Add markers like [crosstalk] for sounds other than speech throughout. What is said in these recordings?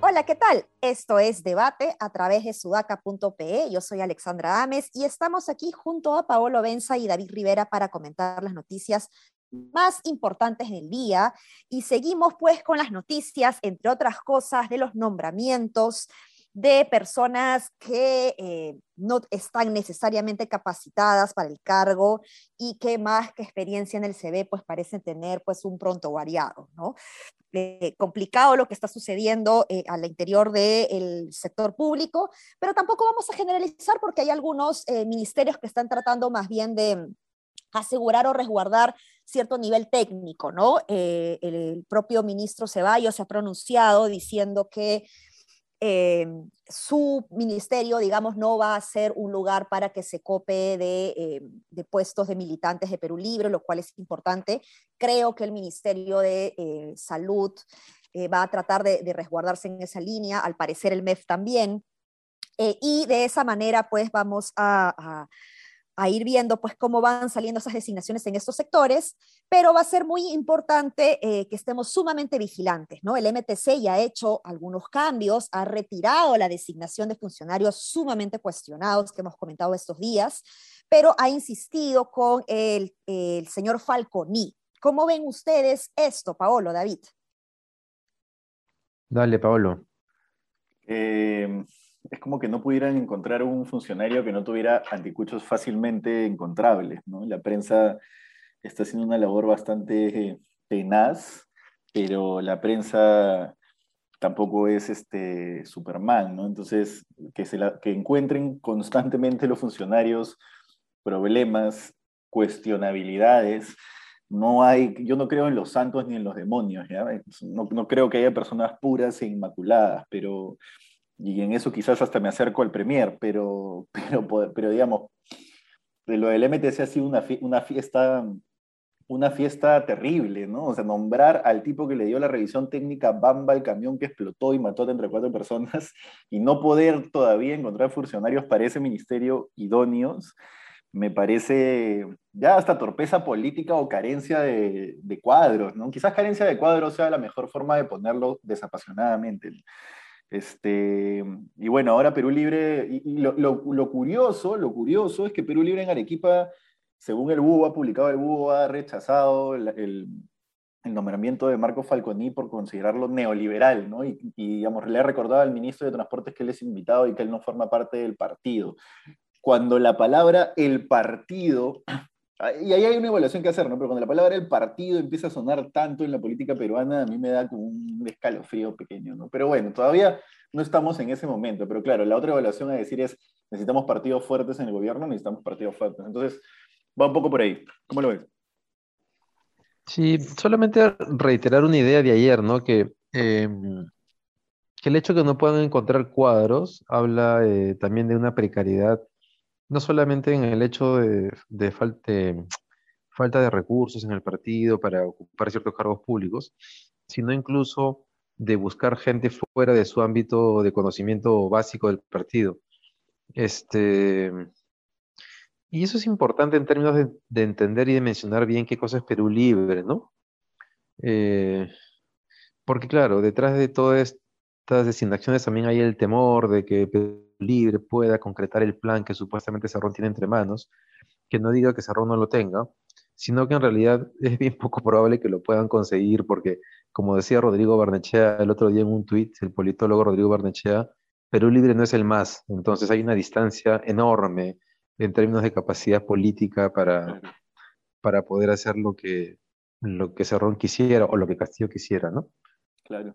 Hola, ¿qué tal? Esto es Debate a través de sudaca.pe. Yo soy Alexandra Ames y estamos aquí junto a Paolo Benza y David Rivera para comentar las noticias más importantes del día. Y seguimos pues con las noticias, entre otras cosas, de los nombramientos de personas que eh, no están necesariamente capacitadas para el cargo y que más que experiencia en el CV, pues parecen tener pues un pronto variado, ¿no? Eh, complicado lo que está sucediendo eh, al interior del sector público, pero tampoco vamos a generalizar porque hay algunos ministerios que están tratando más bien de asegurar o resguardar cierto nivel técnico, ¿no? el propio ministro Ceballos se ha pronunciado diciendo que eh, su ministerio, digamos, no va a ser un lugar para que se cope de, eh, puestos de militantes de Perú Libre, lo cual es importante. Creo que el Ministerio de eh, Salud va a tratar de, resguardarse en esa línea, al parecer el MEF también. y de esa manera, pues, vamos a ir viendo pues cómo van saliendo esas designaciones en estos sectores, pero va a ser muy importante eh, que estemos sumamente vigilantes, ¿no? El MTC ya ha hecho algunos cambios, ha retirado la designación de funcionarios sumamente cuestionados que hemos comentado estos días, pero ha insistido con el, el señor Falconi. ¿Cómo ven ustedes esto, Paolo, David? Dale, Paolo. Eh, es como que no pudieran encontrar un funcionario que no tuviera anticuchos fácilmente encontrables, ¿no? La prensa está haciendo una labor bastante tenaz, pero la prensa tampoco es este Superman, ¿no? Entonces, que, se que encuentren constantemente los funcionarios problemas, cuestionabilidades. No hay, yo no creo en los santos ni en los demonios, ¿ya? No, no creo que haya personas puras e inmaculadas, pero y en eso quizás hasta me acerco al Premier, pero, [laughs] pero, pero digamos, lo del MTC ha sido una, una, fiesta, una fiesta terrible, ¿no? O sea, nombrar al tipo que le dio la revisión técnica Bamba, el camión que explotó y mató a entre cuatro personas, [laughs] y no poder todavía encontrar funcionarios para ese ministerio idóneos, me parece ya hasta torpeza política o carencia de, de cuadros, ¿no? Quizás carencia de cuadros sea la mejor forma de ponerlo desapasionadamente. Este, y bueno, ahora Perú Libre, y, lo, curioso, lo curioso es que Perú Libre en Arequipa, según el BUO, ha publicado el BUO, ha rechazado el, nombramiento de Marco Falconi por considerarlo neoliberal, ¿no? Y, digamos, le ha recordado al ministro de Transportes que él es invitado y que él no forma parte del partido. Cuando la palabra el partido y ahí hay una evaluación que hacer, ¿no? Pero cuando la palabra el partido empieza a sonar tanto en la política peruana, a mí me da como un escalofrío pequeño, ¿no? Pero bueno, todavía no estamos en ese momento. Pero claro, la otra evaluación a decir es, necesitamos partidos fuertes en el gobierno, necesitamos partidos fuertes. Entonces, va un poco por ahí. ¿Cómo lo ves? Sí, solamente reiterar una idea de ayer, ¿no? Que, em, que el hecho de que no puedan encontrar cuadros habla eh, también de una precariedad no solamente en el hecho de, falta de recursos en el partido para ocupar ciertos cargos públicos, sino incluso de buscar gente fuera de su ámbito de conocimiento básico del partido. Este, y eso es importante en términos de, entender y de mencionar bien qué cosa es Perú Libre, ¿no? Eh, porque claro, detrás de todas estas designaciones también hay el temor de que libre pueda concretar el plan que supuestamente Cerrón tiene entre manos, que no diga que Cerrón no lo tenga, sino que en realidad [laughs] es bien poco probable que lo puedan conseguir, porque como decía Rodrigo Barnechea el otro día en un tuit, el politólogo Rodrigo Barnechea, Perú Libre no es el más, entonces hay una distancia enorme en términos de capacidad política para, para poder hacer lo que, lo que Cerrón quisiera o lo que Castillo quisiera, ¿no? Claro.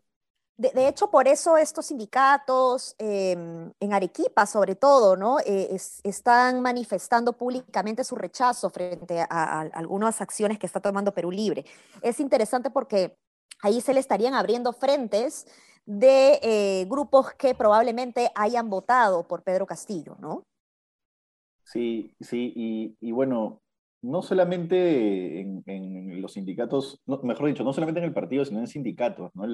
De, hecho, por eso estos sindicatos, em, en Arequipa sobre todo, ¿no? Eh, están manifestando públicamente su rechazo frente a, algunas acciones que está tomando Perú Libre. Es interesante porque ahí se le estarían abriendo frentes de eh, grupos que probablemente hayan votado por Pedro Castillo, ¿no? Sí, sí, y, bueno, no solamente en, los sindicatos, mejor dicho, no solamente en el partido, sino en sindicatos, ¿no?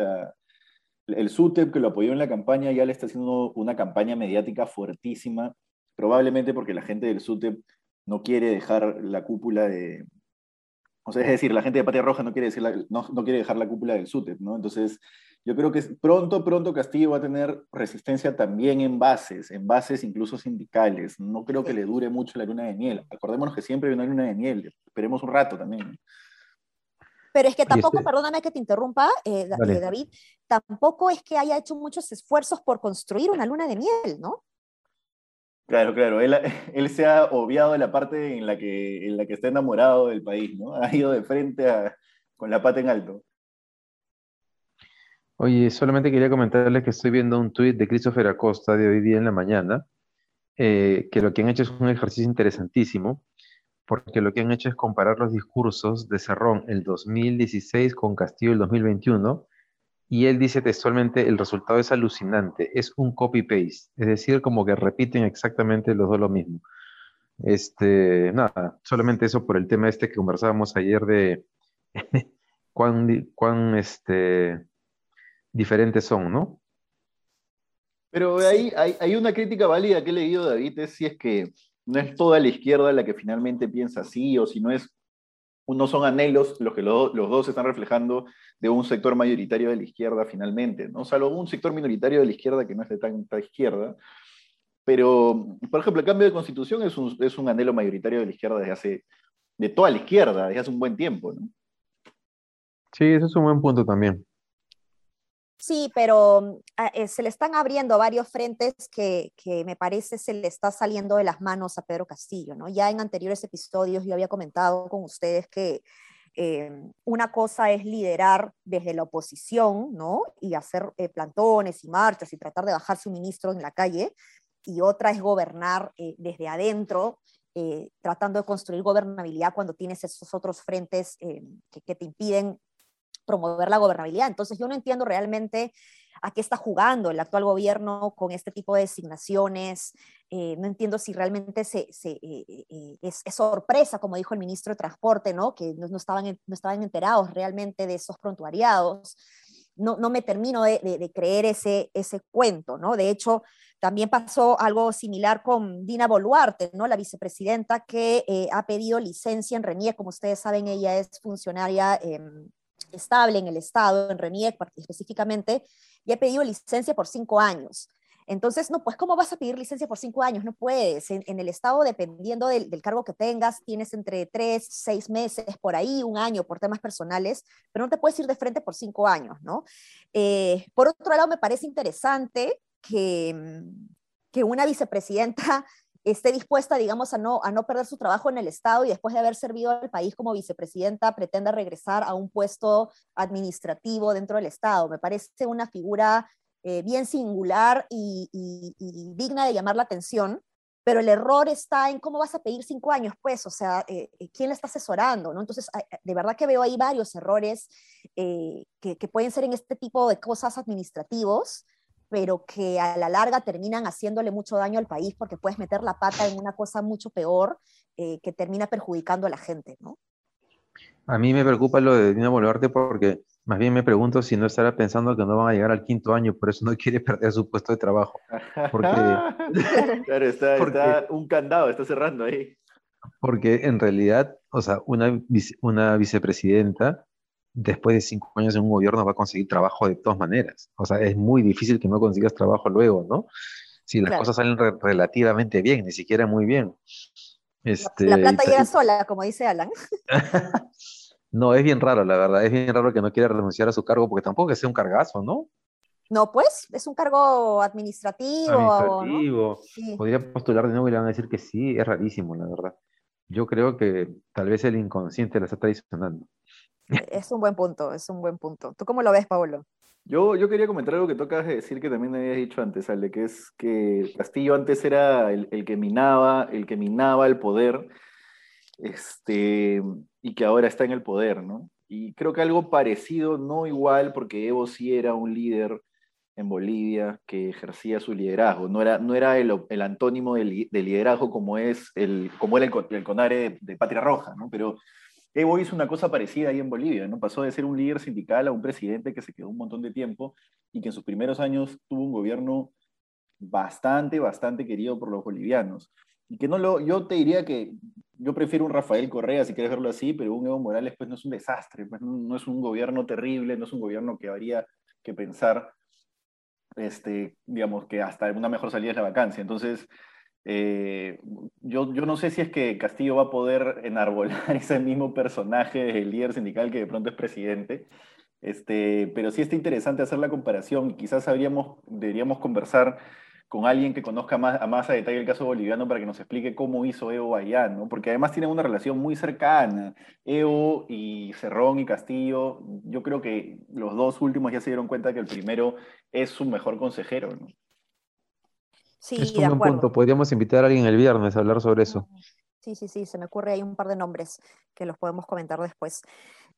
El SUTEP que lo apoyó en la campaña ya le está haciendo una campaña mediática fuertísima, probablemente porque la gente del SUTEP no quiere dejar la cúpula de... O sea, es decir, la gente de Patria Roja no quiere, decir no, no, quiere dejar la cúpula del SUTEP, ¿no? Entonces, yo creo que pronto, pronto Castillo va a tener resistencia también en bases, en bases incluso sindicales. No creo que le dure mucho la luna de miel. Acordémonos que siempre hay una luna de miel. Esperemos un rato también. Pero es que tampoco, perdóname que te interrumpa, eh, eh, David, tampoco es que haya hecho muchos esfuerzos por construir una luna de miel, ¿no? Claro, claro. Él, [laughs] él se ha obviado de la parte en la, que, en la que está enamorado del país, ¿no? [laughs] Ha ido de frente con la pata en alto. Oye, solamente quería comentarles que estoy viendo un tuit de Christopher Acosta de hoy día en la mañana, eh, que lo que han hecho es un ejercicio interesantísimo, porque lo que han hecho es comparar los discursos de Cerrón el 2016 con Castillo el 2021, y él dice textualmente, el resultado es alucinante, es un copy-paste, es decir, como que repiten exactamente los dos lo mismo. Este, nada, solamente eso por el tema este que conversábamos ayer de [laughs] cuán, cuán este, diferentes son, ¿no? Pero hay, hay, una crítica válida que he leído, David, es si es que no es toda la izquierda la que finalmente piensa así, o si no es, no son anhelos los que los dos están reflejando de un sector mayoritario de la izquierda finalmente, ¿no? Salvo un sector minoritario de la izquierda que no es de tanta izquierda. Pero, por ejemplo, el cambio de constitución es un, es un anhelo mayoritario de la izquierda desde hace, de toda la izquierda, desde hace un buen tiempo, ¿no? Sí, ese es un buen punto también. Sí, pero ah, eh, se le están abriendo varios frentes que, me parece se le está saliendo de las manos a Pedro Castillo, ¿no? Ya en anteriores episodios yo había comentado con ustedes que eh, una cosa es liderar desde la oposición, ¿no? Y hacer eh, plantones y marchas y tratar de bajar suministros en la calle, y otra es gobernar desde adentro, tratando de construir gobernabilidad cuando tienes esos otros frentes que, que te impiden promover la gobernabilidad. Entonces yo no entiendo realmente a qué está jugando el actual gobierno con este tipo de designaciones. Eh, no entiendo si realmente se, eh, eh, es, sorpresa, como dijo el ministro de Transporte, ¿no? que no, estaban, no estaban enterados realmente de esos prontuariados. No, no me termino de, creer ese, ese cuento, ¿no? De hecho, también pasó algo similar con Dina Boluarte, ¿no? La vicepresidenta que ha pedido licencia en RENIE, como ustedes saben, ella es funcionaria estable en el Estado, en RENIEC específicamente, y ha pedido licencia por cinco años. Entonces, no, pues, ¿cómo vas a pedir licencia por cinco años? No puedes. En, el Estado, dependiendo del, cargo que tengas, tienes entre tres, seis meses, por ahí, un año por temas personales, pero no te puedes ir de frente por cinco años, ¿no? Eh, por otro lado, me parece interesante que, que una vicepresidenta esté dispuesta, digamos, a no, a no perder su trabajo en el Estado y después de haber servido al país como vicepresidenta, pretenda regresar a un puesto administrativo dentro del Estado. Me parece una figura eh, bien singular y, digna de llamar la atención, pero el error está en cómo vas a pedir cinco años, pues, o sea, eh, eh, ¿quién le está asesorando? ¿no? Entonces, de verdad que veo ahí varios errores que, que pueden ser en este tipo de cosas administrativos pero que a la larga terminan haciéndole mucho daño al país porque puedes meter la pata en una cosa mucho peor eh, que termina perjudicando a la gente, ¿no? A mí me preocupa lo de Dina Boluarte porque más bien me pregunto si no estará pensando que no van a llegar al quinto año, por eso no quiere perder su puesto de trabajo. Porque, [laughs] claro, está, un candado, está cerrando ahí. Porque en realidad, o sea, una, una vicepresidenta después de cinco años en un gobierno va a conseguir trabajo de todas maneras. O sea, es muy difícil que no consigas trabajo luego, ¿no? Si las cosas salen relativamente bien, ni siquiera muy bien. Este, la plata llega sola, como dice Alan. [laughs] no, es bien raro, la verdad. Es bien raro que no quiera renunciar a su cargo, porque tampoco es un cargazo, ¿no? No, pues, es un cargo administrativo. Administrativo. Podría postular de nuevo y le van a decir que sí, es rarísimo, la verdad. Yo creo que tal vez el inconsciente la está traicionando. Es un buen punto, es un buen punto. ¿Tú cómo lo ves, Pablo? Yo, yo quería comentar algo que tocas de decir que también habías dicho antes, Ale, que es que Castillo antes era el, que minaba, el que minaba el poder, este, y que ahora está en el poder, ¿no? Y creo que algo parecido, no igual, porque Evo sí era un líder en Bolivia que ejercía su liderazgo. No era, no era el, el antónimo del, liderazgo como, es el, como era el, CONARE de, de, Patria Roja, ¿no? Pero Evo hizo una cosa parecida ahí en Bolivia, ¿no? Pasó de ser un líder sindical a un presidente que se quedó un montón de tiempo y que en sus primeros años tuvo un gobierno bastante, bastante querido por los bolivianos. Y que no lo, yo te diría que yo prefiero un Rafael Correa, si quieres verlo así, pero un Evo Morales pues no es un desastre, pues no, es un gobierno terrible, no es un gobierno que habría que pensar, este, digamos, que hasta una mejor salida es la vacancia. Entonces, eh, yo, no sé si es que Castillo va a poder enarbolar [laughs] ese mismo personaje del líder sindical que de pronto es presidente, este, pero sí está interesante hacer la comparación. Quizás habríamos, deberíamos conversar con alguien que conozca más, a más a detalle el caso boliviano para que nos explique cómo hizo Evo allá, ¿no? Porque además tienen una relación muy cercana. Evo y Cerrón y Castillo, yo creo que los dos últimos ya se dieron cuenta que el primero es su mejor consejero. Sí, es un buen punto. Podríamos invitar a alguien el viernes a hablar sobre eso. Sí, sí, sí, se me ocurre ahí un par de nombres que los podemos comentar después.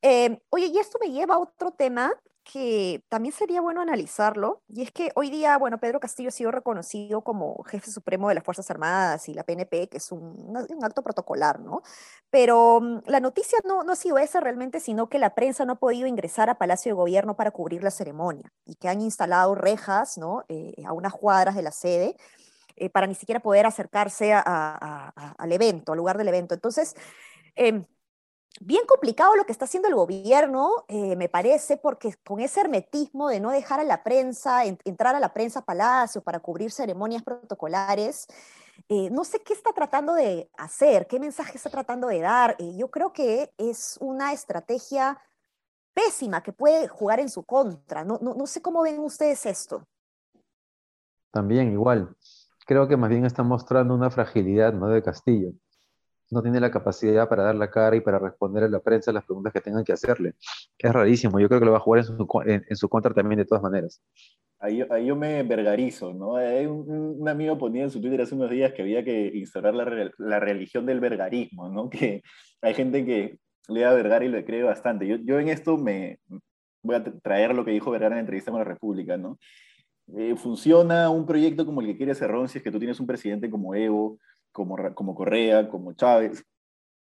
Eh, oye, y esto me lleva a otro tema que también sería bueno analizarlo, y es que hoy día, bueno, Pedro Castillo ha sido reconocido como jefe supremo de las Fuerzas Armadas y la PNP, que es un, acto protocolar, ¿no? Pero mm, la noticia no, no ha sido esa realmente, sino que la prensa no ha podido ingresar a Palacio de Gobierno para cubrir la ceremonia y que han instalado rejas, ¿no? Eh, a unas cuadras de la sede. Eh, para ni siquiera poder acercarse al evento, al lugar del evento. Entonces, eh, bien complicado lo que está haciendo el gobierno, eh, me parece, porque con ese hermetismo de no dejar a la prensa, entrar a la prensa Palacio para cubrir ceremonias protocolares, eh, no sé qué está tratando de hacer, qué mensaje está tratando de dar. Eh, yo creo que es una estrategia pésima que puede jugar en su contra. No, no, no sé cómo ven ustedes esto. También igual. Creo que más bien está mostrando una fragilidad ¿no? de Castillo no tiene la capacidad para dar la cara y para responder a la prensa las preguntas que tengan que hacerle. Es rarísimo, yo creo que lo va a jugar en su, en, su contra también de todas maneras. Ahí, ahí yo me vergarizo, ¿no? Hay un, amigo ponía en su Twitter hace unos días que había que instaurar la, la religión del vergarismo, ¿no? Que hay gente que le da Vergara y lo cree bastante. Yo, yo en esto me voy a traer lo que dijo Vergara en la entrevista con la República, ¿no? Eh, funciona un proyecto como el que quiere Cerrón si es que tú tienes un presidente como Evo, como, como Correa, como Chávez,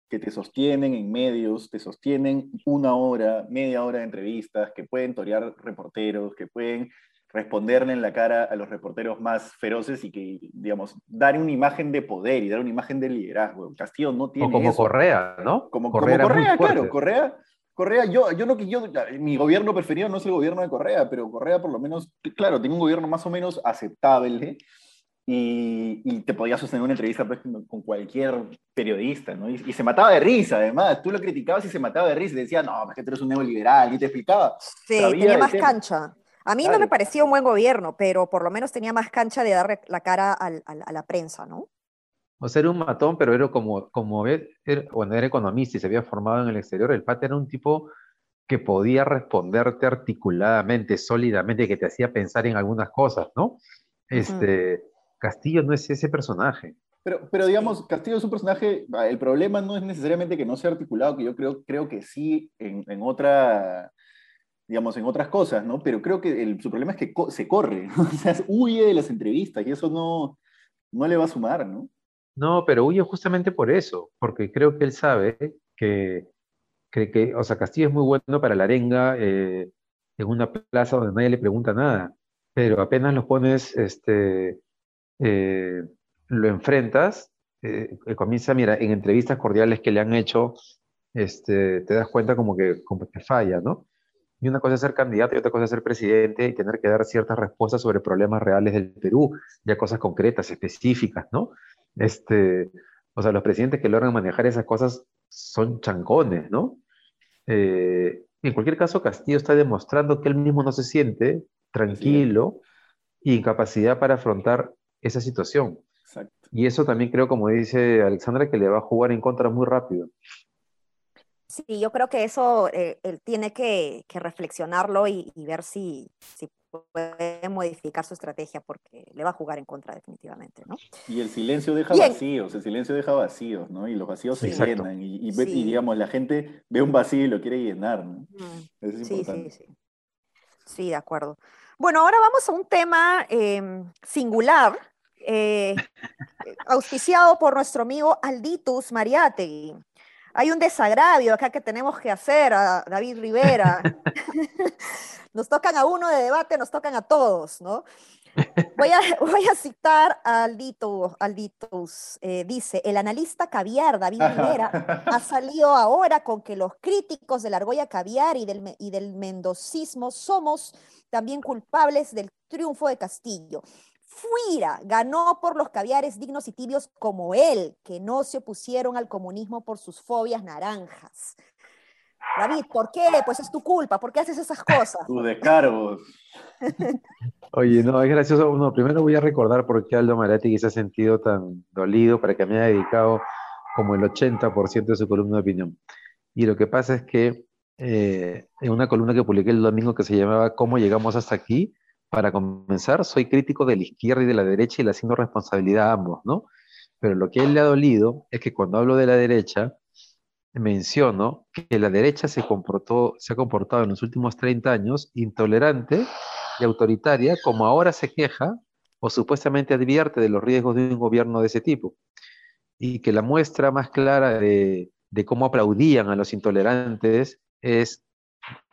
que te sostienen en medios, te sostienen una hora, media hora de entrevistas, que pueden torear reporteros, que pueden responderle en la cara a los reporteros más feroces y que, digamos, dar una imagen de poder y dar una imagen de liderazgo. Castillo no tiene. O como Correa, ¿no? Como Correa, como Correa claro. Correa, Correa, yo, yo no que yo, mi gobierno preferido no es el gobierno de Correa, pero Correa por lo menos, claro, tiene un gobierno más o menos aceptable y, te podía sostener una entrevista pues, con cualquier periodista, ¿no? Y, se mataba de risa, además. Tú lo criticabas y se mataba de risa y decía, no, es que tú eres un neoliberal, y te explicaba. Sí, tenía más cancha. A mí no me parecía un buen gobierno, pero por lo menos tenía más cancha de dar la cara a la prensa, ¿no? O sea, era un matón, pero era como, como ver, cuando era economista y se había formado en el exterior, el pata era un tipo que podía responderte articuladamente, sólidamente, que te hacía pensar en algunas cosas, ¿no? Este, Castillo no es ese personaje. Pero, pero digamos, Castillo es un personaje, el problema no es necesariamente que no sea articulado, que yo creo, creo que sí en, en otra, digamos, en otras cosas, ¿no? Pero creo que el, su problema es que se corre, [laughs] o sea, huye de las entrevistas y eso no, no le va a sumar, ¿no? No, pero huye justamente por eso, porque creo que él sabe que, que, o sea, Castillo es muy bueno para la arenga eh, en una plaza donde nadie le pregunta nada, pero apenas lo pones, este, eh, lo enfrentas, eh, comienza, mira, en entrevistas cordiales que le han hecho, este, te das cuenta como que, como que falla, ¿no? Y una cosa es ser candidato y otra cosa es ser presidente y tener que dar ciertas respuestas sobre problemas reales del Perú, ya cosas concretas, específicas, ¿no? Este, o sea, los presidentes que logran manejar esas cosas son chancones, ¿no? Eh, en cualquier caso, Castillo está demostrando que él mismo no se siente tranquilo y incapacidad para afrontar esa situación. Y eso también creo, como dice Alexandra, que le va a jugar en contra muy rápido. Sí, yo creo que eso eh, él tiene que, reflexionarlo y, ver si, si, puede modificar su estrategia porque le va a jugar en contra definitivamente, ¿no? Y el silencio deja vacíos, el silencio deja vacíos, ¿no? Y los vacíos se llenan y, digamos, la gente ve un vacío y lo quiere llenar, ¿no? es importante. Sí, sí, sí. Sí, de acuerdo. Bueno, ahora vamos a un tema em, singular, eh, auspiciado por nuestro amigo Alditus Mariategui. hay un desagravio acá que tenemos que hacer a David Rivera. [laughs] nos tocan a uno de debate, nos tocan a todos, ¿no? Voy a, [laughs] voy a citar a Aldito, Alditos. Eh, dice, el analista caviar David Rivera ha [laughs] salido ahora con que los críticos de la argolla caviar y del, y del mendocismo somos también culpables del triunfo de Castillo. Fuira ganó por los caviares dignos y tibios como él, que no se opusieron al comunismo por sus fobias naranjas. David, ¿por qué? Pues es tu culpa, ¿por qué haces esas [laughs] cosas? Tus descargos. [laughs] Oye, no, es gracioso. Primero voy a recordar por qué Aldo Marati se ha sentido tan dolido para que me haya dedicado como el 80% de su columna de opinión. Y lo que pasa es que eh, en una columna que publiqué el domingo que se llamaba ¿Cómo llegamos hasta aquí? Para comenzar, soy crítico de la izquierda y de la derecha y le asigno responsabilidad a ambos, ¿no? Pero lo que a él le ha dolido es que cuando hablo de la derecha, menciono que la derecha se, comportó, se ha comportado en los últimos 30 años intolerante y autoritaria, como ahora se queja o supuestamente advierte de los riesgos de un gobierno de ese tipo. Y que la muestra más clara de, de cómo aplaudían a los intolerantes es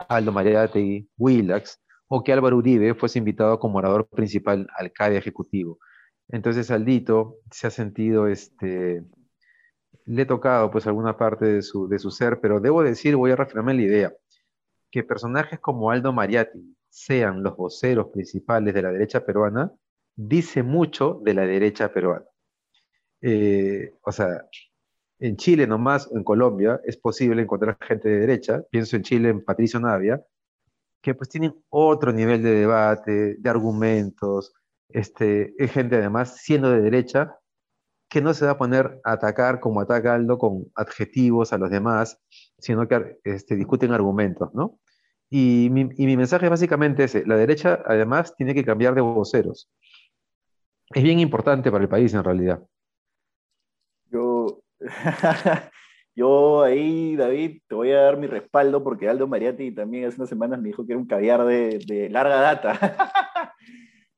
Aldo Mariategui, Willax, o que Álvaro Uribe fuese invitado como orador principal al CADE ejecutivo. Entonces Aldito se ha sentido, este, le he tocado pues alguna parte de su, de su ser, pero debo decir, voy a reafirmar la idea, que personajes como Aldo Mariatti sean los voceros principales de la derecha peruana, dice mucho de la derecha peruana. Eh, o sea, en Chile nomás, en Colombia, es posible encontrar gente de derecha, pienso en Chile, en Patricio Navia, que pues tienen otro nivel de debate, de argumentos, este, es gente además siendo de derecha, que no se va a poner a atacar como ataca Aldo con adjetivos a los demás, sino que este, discuten argumentos, ¿no? Y mi, y mi mensaje básicamente es, la derecha además tiene que cambiar de voceros. Es bien importante para el país en realidad. Yo, [laughs] Yo ahí, David, te voy a dar mi respaldo porque Aldo Mariatti también hace unas semanas me dijo que era un caviar de, larga data. [laughs]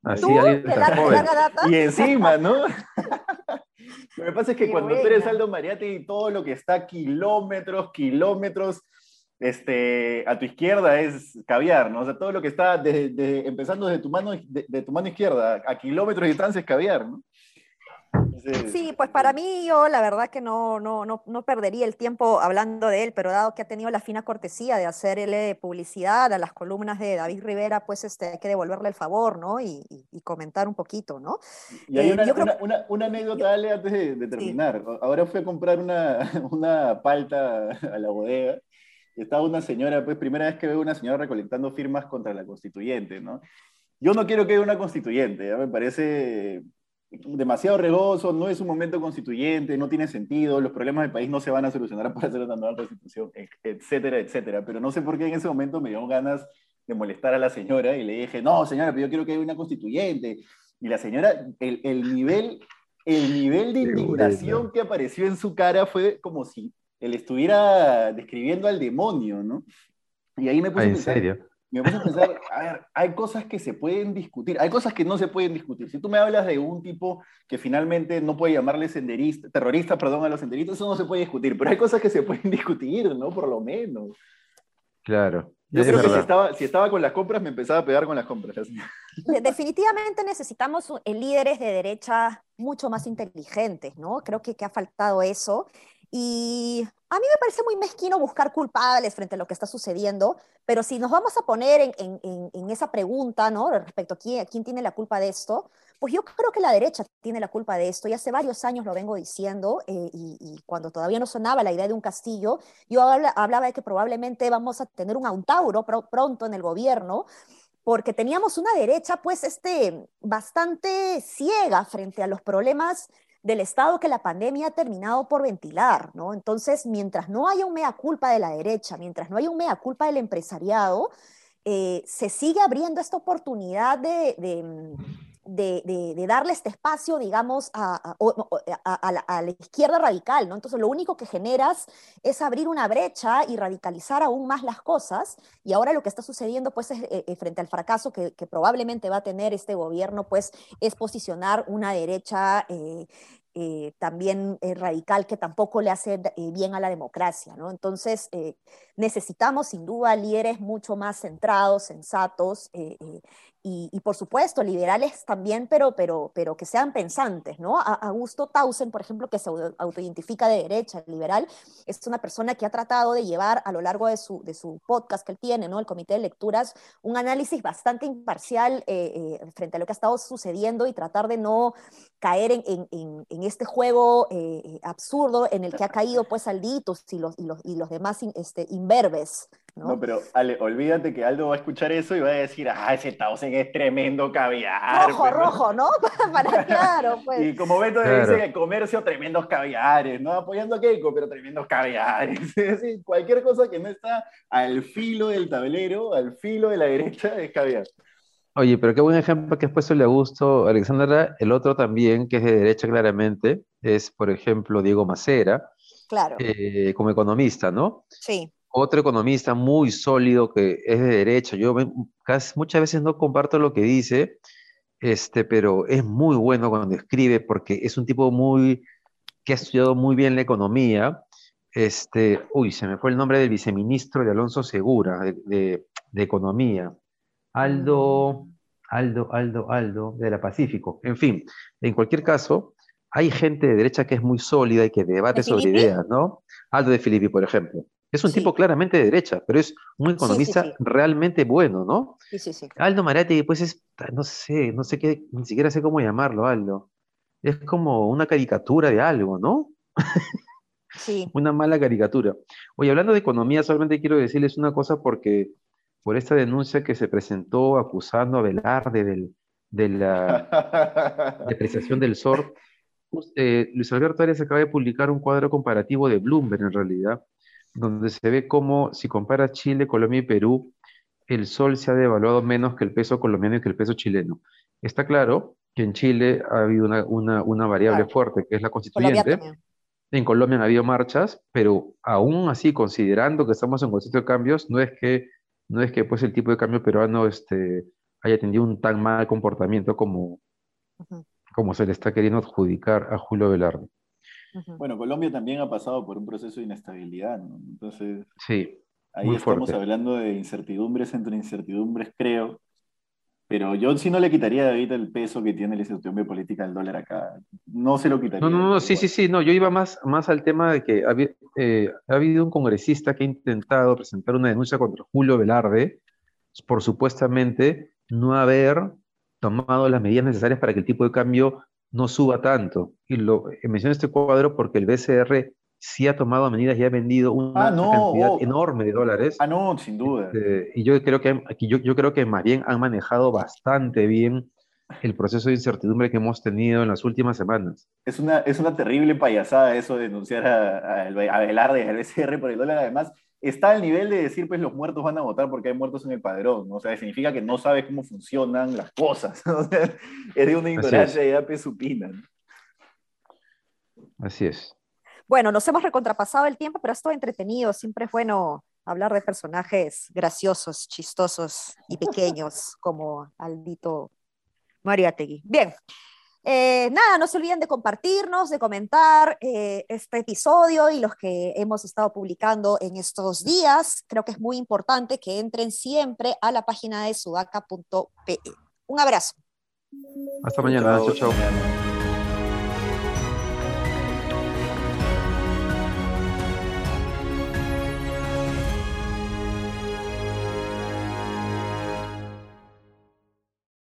Así, ¿Tú? ¿De larga, data? Y encima, ¿no? [laughs] lo que pasa es que cuando tú eres Aldo Mariatti, todo lo que está kilómetros, kilómetros, este, a tu izquierda es caviar, ¿no? O sea, todo lo que está desde, empezando desde tu mano, de, tu mano izquierda a kilómetros de distancia es caviar, ¿no? Sí, pues para mí yo la verdad que no, no, no, no, perdería el tiempo hablando de él, pero dado que ha tenido la fina cortesía de hacerle publicidad a las columnas de David Rivera, pues este, hay que devolverle el favor, ¿no? Y, y, comentar un poquito, ¿no? Y hay eh, una, una, una, anécdota, dale, antes de, terminar. Ahora fui a comprar una, [laughs] una palta a la bodega y estaba una señora, pues primera vez que veo una señora recolectando firmas contra la constituyente, ¿no? Yo no quiero que haya una constituyente, ya me parece demasiado regoso, no es un momento constituyente, no tiene sentido, los problemas del país no se van a solucionar [laughs] para hacer una nueva constitución, etcétera, etcétera. Pero no sé por qué en ese momento me dio ganas de molestar a la señora y le dije, no, señora, pero yo quiero que haya una constituyente. Y la señora, el, el nivel, el nivel de indignación que apareció en su cara fue como si él estuviera describiendo al demonio, ¿no? Y ahí me puse ¿En serio? Me puse a pensar, a ver, hay cosas que se pueden discutir, hay cosas que no se pueden discutir. Si tú me hablas de un tipo que finalmente no puede llamarle senderista, terrorista, perdón, a los senderistas, eso no se puede discutir, pero hay cosas que se pueden [laughs] discutir, ¿no? Por lo menos. Claro. Yo creo que si estaba, si estaba con las compras, me empezaba a pegar con las compras. Definitivamente necesitamos líderes de derecha mucho más inteligentes, ¿no? Creo que, que ha faltado eso. Y a mí me parece muy mezquino buscar culpables frente a lo que está sucediendo, pero si nos vamos a poner en, esa pregunta, ¿no? Respecto a quién, quién, tiene la culpa de esto, pues yo creo que la derecha tiene la culpa de esto, y hace varios años lo vengo diciendo, eh, y, cuando todavía no sonaba la idea de un castillo, yo hablaba de que probablemente vamos a tener un auntauro pronto en el gobierno, porque teníamos una derecha pues este, bastante ciega frente a los problemas del Estado que la pandemia ha terminado por ventilar, ¿no? Entonces, mientras no haya un mea culpa de la derecha, mientras no haya un mea culpa del empresariado, eh, se sigue abriendo esta oportunidad de de, darle este espacio, digamos, a, la, izquierda radical, ¿no? Entonces, lo único que generas es abrir una brecha y radicalizar aún más las cosas, y ahora lo que está sucediendo, pues, es, eh, eh, frente al fracaso que, probablemente va a tener este gobierno, pues, es posicionar una derecha eh, también radical que tampoco le hace bien a la democracia. ¿no? Entonces, necesitamos sin duda líderes mucho más centrados, sensatos y, por supuesto, liberales también, pero, pero, pero que sean pensantes, ¿no? Augusto Tausen, por ejemplo, que se autoidentifica de derecha, liberal, es una persona que ha tratado de llevar a lo largo de su, de su podcast que él tiene, ¿no? El Comité de Lecturas, un análisis bastante imparcial eh, eh, frente a lo que ha estado sucediendo y tratar de no caer en, en, en este juego eh, absurdo en el que ha caído, pues, Alditos y los, y los, y los demás este, imberbes, ¿no? pero Ale, olvídate que Aldo va a escuchar eso y va a decir, ah, ese Tausen es tremendo caviar. Rojo, pues, rojo, ¿no? [laughs] Para [laughs] claro, pues. Y como Beto dice que el comercio, tremendos caviares, ¿no? Apoyando a Keiko, pero tremendos caviares. [laughs] Es cualquier cosa que no está al filo del tablero, al filo de la derecha, es caviar. Oye, pero qué buen ejemplo que has puesto le gusto, Alexandra. El otro también, que es de derecha claramente, es, por ejemplo, Diego Macera. Claro. Eh, como economista, ¿no? Sí otro economista muy sólido que es de derecha. Yo casi, muchas veces no comparto lo que dice, este, pero es muy bueno cuando escribe porque es un tipo muy que ha estudiado muy bien la economía. Este, uy, se me fue el nombre del viceministro de Alonso Segura, de, Economía. Aldo, Aldo, Aldo, Aldo, de la Pacífico. En fin, en cualquier caso, hay gente de derecha que es muy sólida y que debate sobre ideas, ¿no? Aldo de Filippi, por ejemplo. Es un tipo claramente de derecha, pero es un economista realmente bueno, ¿no? Sí, sí, sí. Aldo Marati, pues es, no sé, no sé qué, ni siquiera sé cómo llamarlo, Aldo. Es como una caricatura de algo, ¿no? Sí. [laughs] una mala caricatura. Oye, hablando de economía, solamente quiero decirles una cosa porque por esta denuncia que se presentó acusando a Velarde de la [laughs] depreciación del SOR, eh, Luis Alberto Arias acaba de publicar un cuadro comparativo de Bloomberg en realidad, donde se ve cómo si compara Chile, Colombia y Perú, el sol se ha devaluado menos que el peso colombiano y que el peso chileno. Está claro que en Chile ha habido una, variable fuerte, que es la constituyente. en Colombia han habido marchas, pero aún así, considerando que estamos en contexto de cambios, no es que, no es que pues, el tipo de cambio peruano este, haya tenido un tan mal comportamiento como, como se le está queriendo adjudicar a Julio Velarde. Bueno, Colombia también ha pasado por un proceso de inestabilidad, ¿no? Entonces, sí, ahí estamos hablando de incertidumbres entre incertidumbres, creo. Pero yo sí no le quitaría ahorita el peso que tiene la incertidumbre política del dólar acá. No se lo quitaría. No, no, no, sí, sí, sí, no, yo iba más, más al tema de que eh, ha habido un congresista que ha intentado presentar una denuncia contra Julio Velarde por supuestamente no haber tomado las medidas necesarias para que el tipo de cambio no suba tanto. Y lo eh, menciono este cuadro porque el BCR sí ha tomado medidas y ha vendido una ah, cantidad oh. enorme de dólares. Ah, no, sin duda. Este, y yo creo que aquí yo, yo creo que más bien han manejado bastante bien el proceso de incertidumbre que hemos tenido en las últimas semanas. Es una, es una terrible payasada eso de denunciar a, a, a Velarde, al BCR por el dólar. Además, está al nivel de decir, pues los muertos van a votar porque hay muertos en el padrón, ¿no? o sea, significa que no sabes cómo funcionan las cosas, [laughs] o sea, es de una ignorancia ya pesupina. Así es. Bueno, nos hemos recontrapasado el tiempo, pero esto entretenido, siempre es bueno hablar de personajes graciosos, chistosos y pequeños como Aldito Mariategui. Bien, eh, nada, no se olviden de compartirnos, de comentar eh, este episodio y los que hemos estado publicando en estos días. Creo que es muy importante que entren siempre a la página de sudaca.pe. Un abrazo. Hasta mañana. chao. chao.